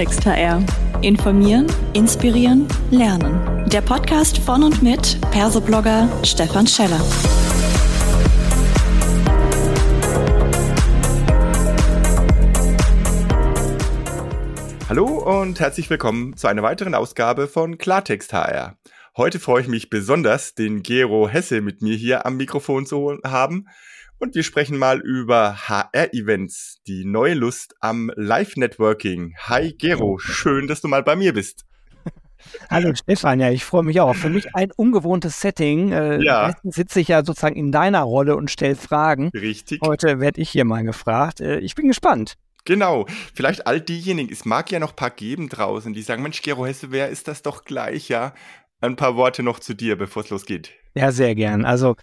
Klartext HR. Informieren, inspirieren, lernen. Der Podcast von und mit Persoblogger Stefan Scheller. Hallo und herzlich willkommen zu einer weiteren Ausgabe von Klartext HR. Heute freue ich mich besonders, den Gero Hesse mit mir hier am Mikrofon zu haben. Und wir sprechen mal über HR-Events, die neue Lust am Live-Networking. Hi Gero, schön, dass du mal bei mir bist. Hallo Stefan, ja, ich freue mich auch. Für mich ein ungewohntes Setting. Äh, ja. Meistens sitze ich ja sozusagen in deiner Rolle und stelle Fragen. Richtig. Heute werde ich hier mal gefragt. Äh, ich bin gespannt. Genau. Vielleicht all diejenigen, es mag ja noch ein paar geben draußen, die sagen, Mensch, Gero Hesse, wer ist das doch gleich, ja? Ein paar Worte noch zu dir, bevor es losgeht. Ja, sehr gern. Also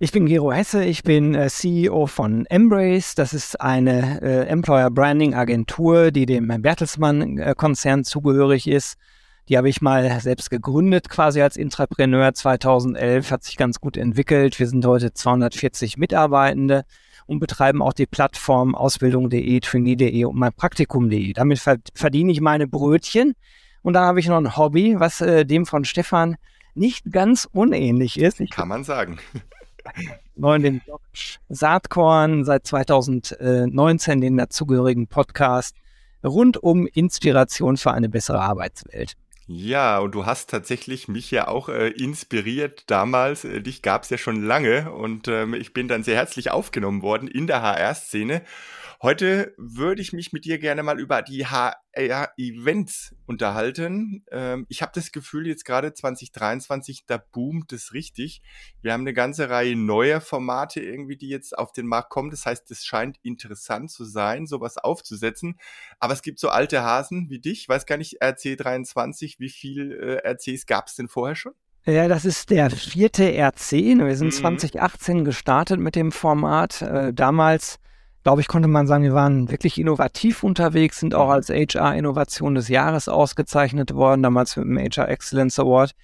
ich bin Gero Hesse, ich bin äh, CEO von Embrace. Das ist eine äh, Employer Branding Agentur, die dem Bertelsmann äh, zugehörig ist. Die habe ich mal selbst gegründet, quasi als Intrapreneur 2011, hat sich ganz gut entwickelt. Wir sind heute 240 Mitarbeitende und betreiben auch die Plattform ausbildung.de, trainee.de und mein Praktikum.de. Damit verdiene ich meine Brötchen. Und dann habe ich noch ein Hobby, was äh, dem von Stefan nicht ganz unähnlich ist. Ich Kann man sagen neu den Blog Saatkorn, seit 2019 den dazugehörigen Podcast rund um Inspiration für eine bessere Arbeitswelt. Ja, und du hast tatsächlich mich ja auch äh, inspiriert damals. Äh, dich gab es ja schon lange und ähm, ich bin dann sehr herzlich aufgenommen worden in der HR-Szene. Heute würde ich mich mit dir gerne mal über die HR-Events unterhalten. Ähm, ich habe das Gefühl, jetzt gerade 2023, da boomt es richtig. Wir haben eine ganze Reihe neuer Formate irgendwie, die jetzt auf den Markt kommen. Das heißt, es scheint interessant zu sein, sowas aufzusetzen. Aber es gibt so alte Hasen wie dich. Ich weiß gar nicht, RC23, wie viel äh, RCs gab es denn vorher schon? Ja, das ist der vierte RC. Wir sind mhm. 2018 gestartet mit dem Format. Äh, damals glaube ich, konnte man sagen, wir waren wirklich innovativ unterwegs, sind auch als HR-Innovation des Jahres ausgezeichnet worden, damals mit dem HR Excellence Award.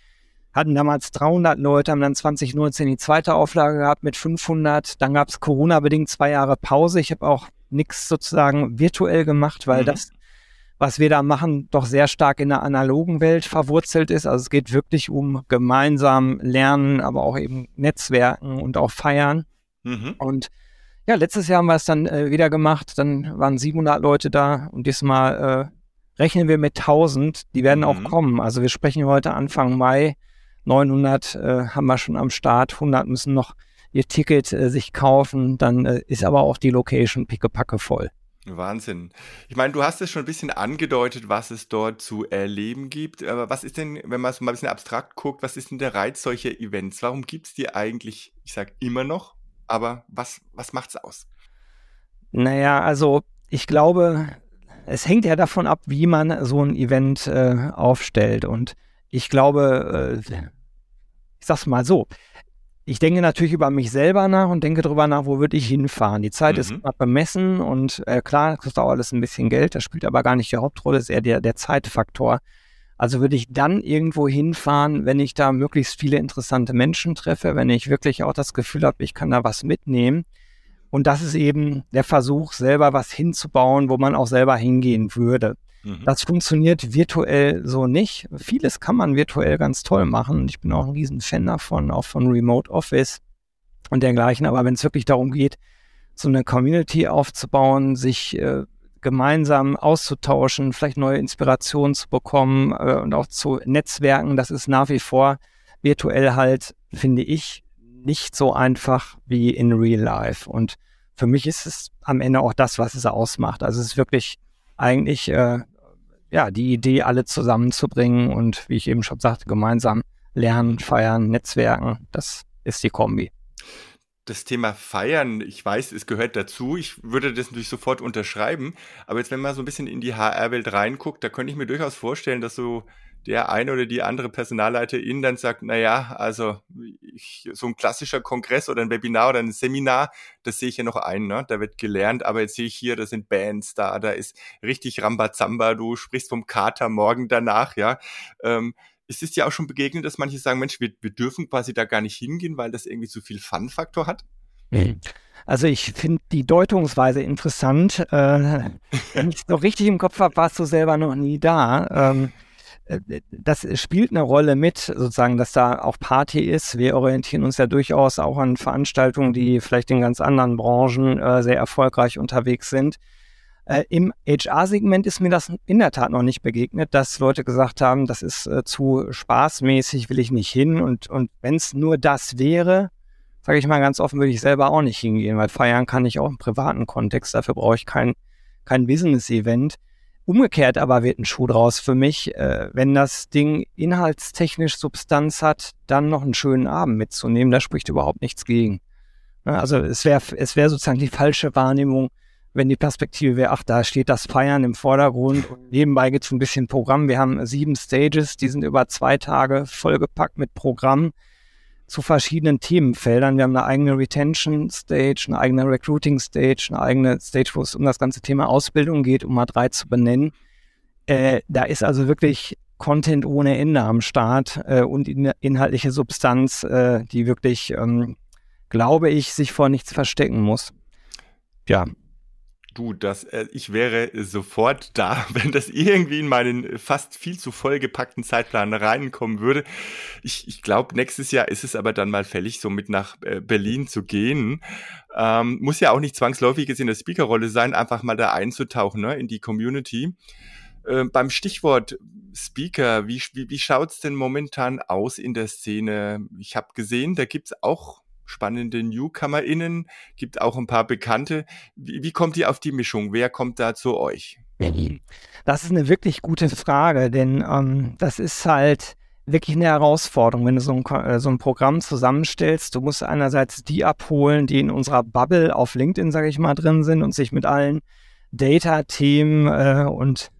Hatten damals 300 Leute, haben dann 2019 die zweite Auflage gehabt mit 500. Dann gab es Corona-bedingt zwei Jahre Pause. Ich habe auch nichts sozusagen virtuell gemacht, weil mhm. das, was wir da machen, doch sehr stark in der analogen Welt verwurzelt ist. Also es geht wirklich um gemeinsam lernen, aber auch eben Netzwerken und auch feiern. Mhm. Und ja, letztes Jahr haben wir es dann äh, wieder gemacht. Dann waren 700 Leute da und diesmal äh, rechnen wir mit 1000. Die werden mhm. auch kommen. Also wir sprechen heute Anfang Mai. 900 äh, haben wir schon am Start. 100 müssen noch ihr Ticket äh, sich kaufen. Dann äh, ist aber auch die Location pickepacke voll. Wahnsinn. Ich meine, du hast es schon ein bisschen angedeutet, was es dort zu erleben gibt. Aber was ist denn, wenn man es mal ein bisschen abstrakt guckt, was ist denn der Reiz solcher Events? Warum gibt es die eigentlich, ich sage immer noch, aber was, was macht's aus? Naja, also ich glaube, es hängt ja davon ab, wie man so ein Event äh, aufstellt. Und ich glaube, äh, ich sag's mal so, ich denke natürlich über mich selber nach und denke darüber nach, wo würde ich hinfahren. Die Zeit mhm. ist immer bemessen und äh, klar, das kostet auch alles ein bisschen Geld, das spielt aber gar nicht die Hauptrolle, ist eher der, der Zeitfaktor. Also würde ich dann irgendwo hinfahren, wenn ich da möglichst viele interessante Menschen treffe, wenn ich wirklich auch das Gefühl habe, ich kann da was mitnehmen. Und das ist eben der Versuch, selber was hinzubauen, wo man auch selber hingehen würde. Mhm. Das funktioniert virtuell so nicht. Vieles kann man virtuell ganz toll machen. Ich bin auch ein Riesenfan davon, auch von Remote Office und dergleichen. Aber wenn es wirklich darum geht, so eine Community aufzubauen, sich äh, gemeinsam auszutauschen, vielleicht neue Inspirationen zu bekommen äh, und auch zu Netzwerken. Das ist nach wie vor virtuell halt, finde ich, nicht so einfach wie in Real Life. Und für mich ist es am Ende auch das, was es ausmacht. Also es ist wirklich eigentlich äh, ja die Idee, alle zusammenzubringen und wie ich eben schon sagte, gemeinsam lernen, feiern, netzwerken. Das ist die Kombi das Thema Feiern, ich weiß, es gehört dazu. Ich würde das natürlich sofort unterschreiben. Aber jetzt, wenn man so ein bisschen in die HR-Welt reinguckt, da könnte ich mir durchaus vorstellen, dass so der eine oder die andere Personalleiterin dann sagt, na ja, also ich, so ein klassischer Kongress oder ein Webinar oder ein Seminar, das sehe ich ja noch ein, ne? da wird gelernt, aber jetzt sehe ich hier, da sind Bands da, da ist richtig Rambazamba, du sprichst vom Kater morgen danach, ja. Ähm, es ist ja auch schon begegnet, dass manche sagen, Mensch, wir, wir dürfen quasi da gar nicht hingehen, weil das irgendwie zu viel Fun-Faktor hat? Also ich finde die Deutungsweise interessant. Äh, wenn ich es noch richtig im Kopf habe, warst du selber noch nie da. Ähm, äh, das spielt eine Rolle mit, sozusagen, dass da auch Party ist. Wir orientieren uns ja durchaus auch an Veranstaltungen, die vielleicht in ganz anderen Branchen äh, sehr erfolgreich unterwegs sind. Äh, Im HR-Segment ist mir das in der Tat noch nicht begegnet, dass Leute gesagt haben, das ist äh, zu spaßmäßig, will ich nicht hin. Und, und wenn es nur das wäre, sage ich mal ganz offen, würde ich selber auch nicht hingehen, weil feiern kann ich auch im privaten Kontext. Dafür brauche ich kein, kein Business-Event. Umgekehrt aber wird ein Schuh draus für mich, äh, wenn das Ding inhaltstechnisch Substanz hat, dann noch einen schönen Abend mitzunehmen. Da spricht überhaupt nichts gegen. Also es wäre es wäre sozusagen die falsche Wahrnehmung, wenn die Perspektive wäre, ach, da steht das Feiern im Vordergrund und nebenbei gibt es ein bisschen Programm. Wir haben sieben Stages, die sind über zwei Tage vollgepackt mit Programm zu verschiedenen Themenfeldern. Wir haben eine eigene Retention Stage, eine eigene Recruiting Stage, eine eigene Stage, wo es um das ganze Thema Ausbildung geht, um mal drei zu benennen. Äh, da ist also wirklich Content ohne Ende am Start äh, und in, inhaltliche Substanz, äh, die wirklich, ähm, glaube ich, sich vor nichts verstecken muss. Ja, Du, das, äh, ich wäre sofort da, wenn das irgendwie in meinen fast viel zu vollgepackten Zeitplan reinkommen würde. Ich, ich glaube, nächstes Jahr ist es aber dann mal fällig, so mit nach äh, Berlin zu gehen. Ähm, muss ja auch nicht zwangsläufig jetzt in der Speakerrolle sein, einfach mal da einzutauchen ne, in die Community. Äh, beim Stichwort Speaker, wie, wie, wie schaut's denn momentan aus in der Szene? Ich habe gesehen, da gibt's auch spannende NewcomerInnen, gibt auch ein paar Bekannte. Wie, wie kommt ihr auf die Mischung? Wer kommt da zu euch? Das ist eine wirklich gute Frage, denn ähm, das ist halt wirklich eine Herausforderung, wenn du so ein, äh, so ein Programm zusammenstellst. Du musst einerseits die abholen, die in unserer Bubble auf LinkedIn, sage ich mal, drin sind und sich mit allen Data-Themen äh, und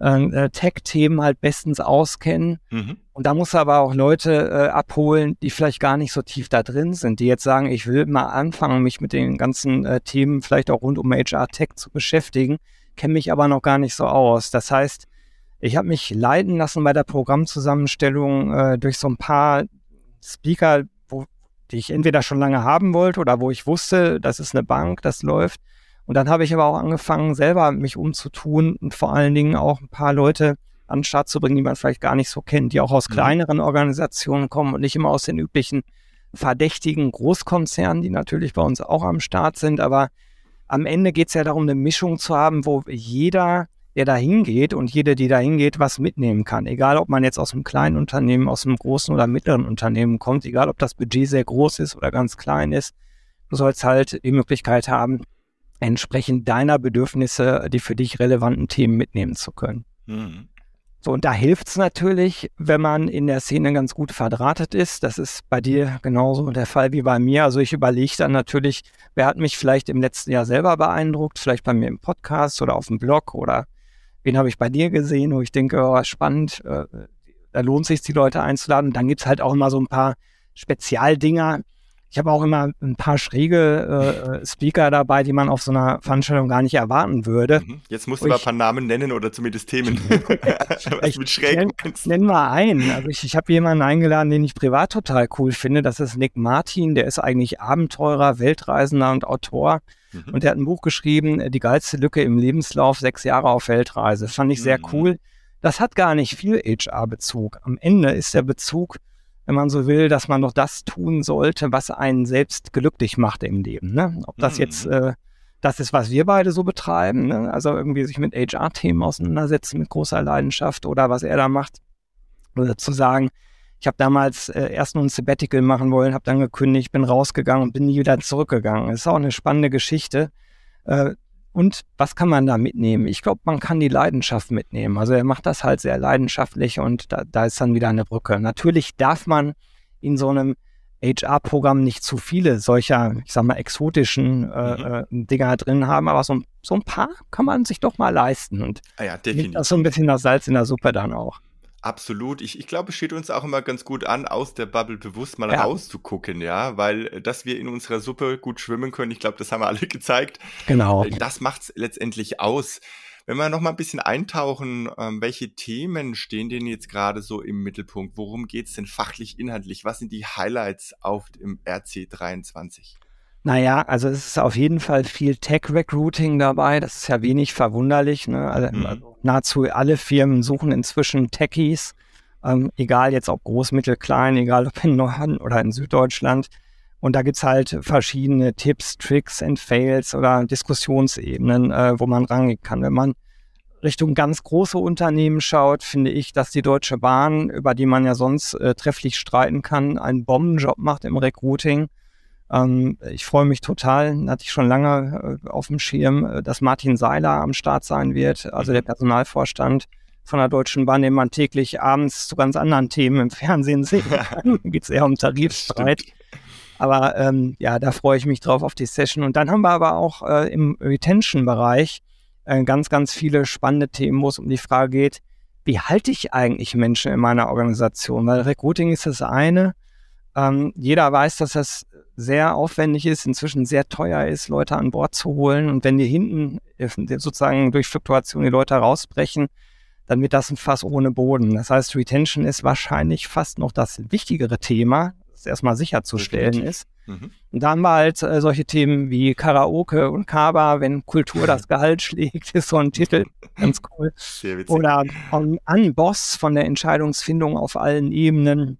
äh, Tech-Themen halt bestens auskennen. Mhm. Und da muss aber auch Leute äh, abholen, die vielleicht gar nicht so tief da drin sind, die jetzt sagen, ich will mal anfangen, mich mit den ganzen äh, Themen vielleicht auch rund um HR-Tech zu beschäftigen, kenne mich aber noch gar nicht so aus. Das heißt, ich habe mich leiten lassen bei der Programmzusammenstellung äh, durch so ein paar Speaker, wo, die ich entweder schon lange haben wollte oder wo ich wusste, das ist eine Bank, das läuft. Und dann habe ich aber auch angefangen, selber mich umzutun und vor allen Dingen auch ein paar Leute an den Start zu bringen, die man vielleicht gar nicht so kennt, die auch aus mhm. kleineren Organisationen kommen und nicht immer aus den üblichen verdächtigen Großkonzernen, die natürlich bei uns auch am Start sind. Aber am Ende geht es ja darum, eine Mischung zu haben, wo jeder, der da hingeht und jede, die da hingeht, was mitnehmen kann. Egal, ob man jetzt aus einem kleinen Unternehmen, aus einem großen oder mittleren Unternehmen kommt, egal, ob das Budget sehr groß ist oder ganz klein ist. Du sollst halt die Möglichkeit haben, entsprechend deiner Bedürfnisse die für dich relevanten Themen mitnehmen zu können. Mhm. So, und da hilft es natürlich, wenn man in der Szene ganz gut verdrahtet ist. Das ist bei dir genauso der Fall wie bei mir. Also ich überlege dann natürlich, wer hat mich vielleicht im letzten Jahr selber beeindruckt, vielleicht bei mir im Podcast oder auf dem Blog oder wen habe ich bei dir gesehen, wo ich denke, oh, spannend, äh, da lohnt sich die Leute einzuladen. dann gibt es halt auch immer so ein paar Spezialdinger, ich habe auch immer ein paar schräge äh, Speaker dabei, die man auf so einer Veranstaltung gar nicht erwarten würde. Mhm. Jetzt musst du mal ein paar Namen nennen oder zumindest Themen. Was ich mit schräg nenn, nenn mal einen. Also ich, ich habe jemanden eingeladen, den ich privat total cool finde. Das ist Nick Martin. Der ist eigentlich Abenteurer, Weltreisender und Autor. Mhm. Und der hat ein Buch geschrieben, Die geilste Lücke im Lebenslauf, sechs Jahre auf Weltreise. Fand ich sehr mhm. cool. Das hat gar nicht viel HR-Bezug. Am Ende ist der Bezug wenn man so will, dass man noch das tun sollte, was einen selbst glücklich macht im Leben. Ne? Ob das mhm. jetzt äh, das ist, was wir beide so betreiben, ne? also irgendwie sich mit HR-Themen auseinandersetzen mit großer Leidenschaft oder was er da macht. Oder zu sagen, ich habe damals äh, erst nur ein Sabbatical machen wollen, habe dann gekündigt, bin rausgegangen und bin nie wieder zurückgegangen. Das ist auch eine spannende Geschichte. Äh, und was kann man da mitnehmen? Ich glaube, man kann die Leidenschaft mitnehmen. Also er macht das halt sehr leidenschaftlich und da, da ist dann wieder eine Brücke. Natürlich darf man in so einem HR-Programm nicht zu viele solcher, ich sag mal, exotischen äh, mhm. äh, Dinger drin haben, aber so, so ein paar kann man sich doch mal leisten und ah ja, definitiv. das so ein bisschen das Salz in der Suppe dann auch. Absolut. Ich, ich glaube, es steht uns auch immer ganz gut an, aus der Bubble bewusst mal ja. rauszugucken, ja, weil äh, dass wir in unserer Suppe gut schwimmen können, ich glaube, das haben wir alle gezeigt. Genau. Äh, das macht es letztendlich aus. Wenn wir noch mal ein bisschen eintauchen, ähm, welche Themen stehen denn jetzt gerade so im Mittelpunkt? Worum geht es denn fachlich, inhaltlich? Was sind die Highlights auf dem RC23? Naja, also es ist auf jeden Fall viel Tech-Recruiting dabei. Das ist ja wenig verwunderlich. Ne? Also, mhm. also nahezu alle Firmen suchen inzwischen Techies, ähm, egal jetzt ob groß, mittel, klein, egal ob in Norden oder in Süddeutschland. Und da gibt's halt verschiedene Tipps, Tricks and Fails oder Diskussionsebenen, äh, wo man rangehen kann. Wenn man Richtung ganz große Unternehmen schaut, finde ich, dass die Deutsche Bahn, über die man ja sonst äh, trefflich streiten kann, einen Bombenjob macht im Recruiting. Ähm, ich freue mich total, hatte ich schon lange äh, auf dem Schirm, äh, dass Martin Seiler am Start sein wird, also der mhm. Personalvorstand von der Deutschen Bahn, den man täglich abends zu ganz anderen Themen im Fernsehen sehen kann. da geht es eher um Tarifstreit. Aber ähm, ja, da freue ich mich drauf auf die Session. Und dann haben wir aber auch äh, im Retention-Bereich äh, ganz, ganz viele spannende Themen, wo es um die Frage geht, wie halte ich eigentlich Menschen in meiner Organisation? Weil Recruiting ist das eine. Ähm, jeder weiß, dass das sehr aufwendig ist, inzwischen sehr teuer ist, Leute an Bord zu holen. Und wenn die hinten äh, sozusagen durch Fluktuation die Leute rausbrechen, dann wird das ein Fass ohne Boden. Das heißt, Retention ist wahrscheinlich fast noch das wichtigere Thema, das erstmal sicherzustellen Definitiv. ist. Mhm. Und da haben wir halt äh, solche Themen wie Karaoke und Kaba, wenn Kultur das Gehalt schlägt, ist so ein Titel, ganz cool. Oder an Boss von der Entscheidungsfindung auf allen Ebenen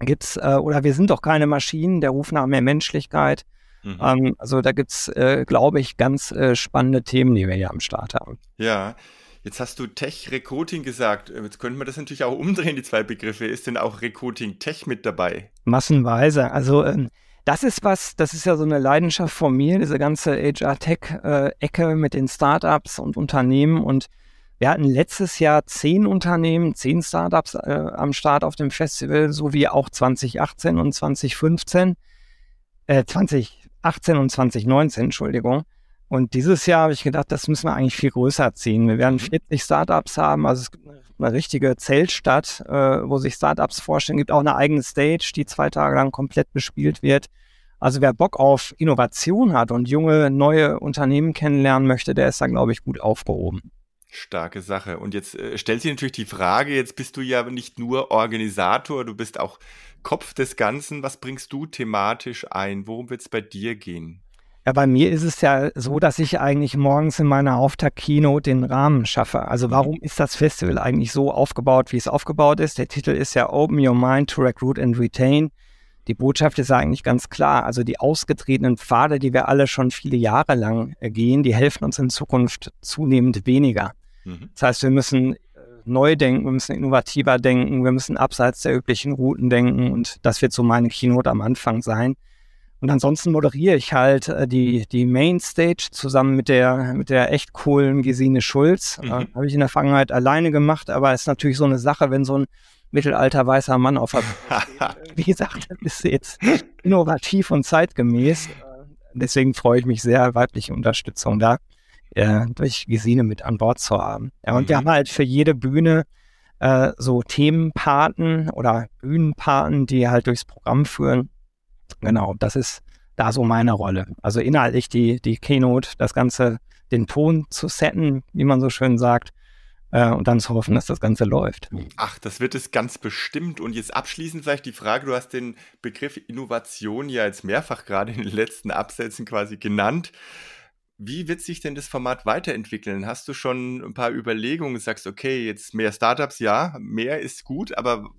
gibt's, äh, oder wir sind doch keine Maschinen, der Ruf nach mehr Menschlichkeit. Mhm. Ähm, also da gibt's, äh, glaube ich, ganz äh, spannende Themen, die wir hier am Start haben. Ja, Jetzt hast du Tech-Recruiting gesagt. Jetzt könnte man das natürlich auch umdrehen, die zwei Begriffe. Ist denn auch Recruiting Tech mit dabei? Massenweise. Also ähm, das ist was, das ist ja so eine Leidenschaft von mir, diese ganze HR-Tech-Ecke äh, mit den Startups und Unternehmen. Und wir hatten letztes Jahr zehn Unternehmen, zehn Startups äh, am Start auf dem Festival, sowie auch 2018 und 2015, äh, 2018 und 2019, Entschuldigung. Und dieses Jahr habe ich gedacht, das müssen wir eigentlich viel größer ziehen. Wir werden 40 mhm. Startups haben, also es gibt eine richtige Zeltstadt, äh, wo sich Startups vorstellen. Es gibt auch eine eigene Stage, die zwei Tage lang komplett bespielt wird. Also wer Bock auf Innovation hat und junge, neue Unternehmen kennenlernen möchte, der ist da, glaube ich, gut aufgehoben. Starke Sache. Und jetzt äh, stellt sich natürlich die Frage, jetzt bist du ja nicht nur Organisator, du bist auch Kopf des Ganzen. Was bringst du thematisch ein? Worum wird es bei dir gehen? Ja, bei mir ist es ja so, dass ich eigentlich morgens in meiner Auftakt-Keynote den Rahmen schaffe. Also mhm. warum ist das Festival eigentlich so aufgebaut, wie es aufgebaut ist? Der Titel ist ja Open Your Mind to Recruit and Retain. Die Botschaft ist eigentlich ganz klar. Also die ausgetretenen Pfade, die wir alle schon viele Jahre lang äh, gehen, die helfen uns in Zukunft zunehmend weniger. Mhm. Das heißt, wir müssen äh, neu denken, wir müssen innovativer denken, wir müssen abseits der üblichen Routen denken und das wird so meine Keynote am Anfang sein. Und ansonsten moderiere ich halt äh, die, die Mainstage zusammen mit der, mit der echt coolen Gesine Schulz. Mhm. Äh, Habe ich in der Vergangenheit alleine gemacht, aber ist natürlich so eine Sache, wenn so ein mittelalter weißer Mann auf der Wie gesagt, das ist jetzt innovativ und zeitgemäß. Deswegen freue ich mich sehr, weibliche Unterstützung da äh, durch Gesine mit an Bord zu haben. Ja, und mhm. wir haben halt für jede Bühne äh, so Themenpaten oder Bühnenpaten, die halt durchs Programm führen. Genau, das ist da so meine Rolle. Also inhaltlich die, die Keynote, das Ganze, den Ton zu setten, wie man so schön sagt, äh, und dann zu hoffen, dass das Ganze läuft. Ach, das wird es ganz bestimmt. Und jetzt abschließend vielleicht die Frage, du hast den Begriff Innovation ja jetzt mehrfach gerade in den letzten Absätzen quasi genannt. Wie wird sich denn das Format weiterentwickeln? Hast du schon ein paar Überlegungen, sagst, okay, jetzt mehr Startups, ja, mehr ist gut, aber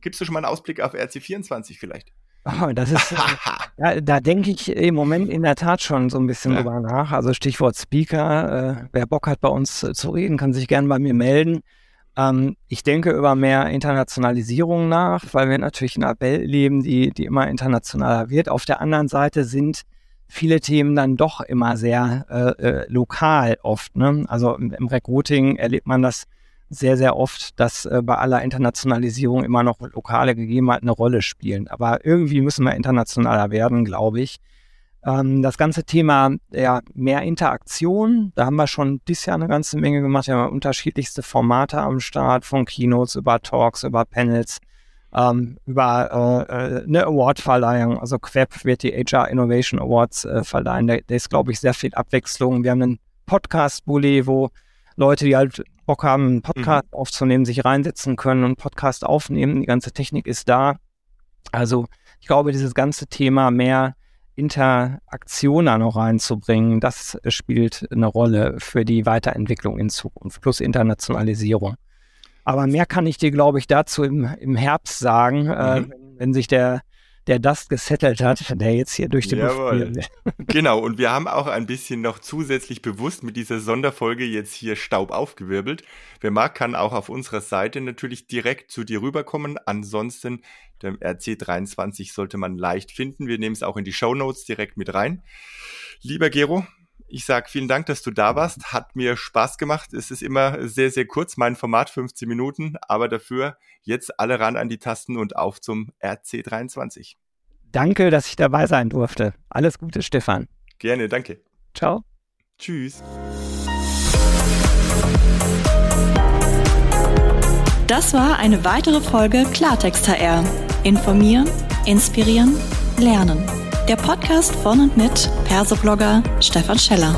gibst du schon mal einen Ausblick auf RC24 vielleicht? Oh, das ist, äh, ja, da denke ich im Moment in der Tat schon so ein bisschen ja. drüber nach. Also Stichwort Speaker. Äh, wer Bock hat, bei uns äh, zu reden, kann sich gerne bei mir melden. Ähm, ich denke über mehr Internationalisierung nach, weil wir natürlich in einer Welt leben, die, die immer internationaler wird. Auf der anderen Seite sind viele Themen dann doch immer sehr äh, äh, lokal oft. Ne? Also im, Recruiting erlebt man das sehr, sehr oft, dass äh, bei aller Internationalisierung immer noch lokale Gegebenheiten eine Rolle spielen. Aber irgendwie müssen wir internationaler werden, glaube ich. Ähm, das ganze Thema ja, mehr Interaktion, da haben wir schon dieses Jahr eine ganze Menge gemacht. Wir haben unterschiedlichste Formate am Start, von Keynotes über Talks, über Panels, ähm, über äh, äh eine Awardverleihung. Also Queb wird die HR Innovation Awards äh, verleihen. Da, da ist, glaube ich, sehr viel Abwechslung. Wir haben einen Podcast-Bully, wo Leute, die halt Bock haben, einen Podcast mhm. aufzunehmen, sich reinsetzen können und Podcast aufnehmen. Die ganze Technik ist da. Also ich glaube, dieses ganze Thema mehr Interaktion da noch reinzubringen, das spielt eine Rolle für die Weiterentwicklung in Zukunft, plus Internationalisierung. Aber mehr kann ich dir, glaube ich, dazu im, im Herbst sagen, äh, mhm. äh, wenn, wenn sich der der das gesettelt hat, der jetzt hier durch die Jawohl. Genau, und wir haben auch ein bisschen noch zusätzlich bewusst mit dieser Sonderfolge jetzt hier Staub aufgewirbelt. Wer mag, kann auch auf unserer Seite natürlich direkt zu dir rüberkommen. Ansonsten, dem RC23 sollte man leicht finden. Wir nehmen es auch in die Show Notes direkt mit rein. Lieber Gero, ich sage vielen Dank, dass du da warst. Hat mir Spaß gemacht. Es ist immer sehr, sehr kurz, mein Format 15 Minuten, aber dafür jetzt alle ran an die Tasten und auf zum RC23. Danke, dass ich dabei sein durfte. Alles Gute, Stefan. Gerne, danke. Ciao. Tschüss. Das war eine weitere Folge Klartext HR. Informieren, inspirieren, lernen der Podcast von und mit Persoblogger Stefan Scheller.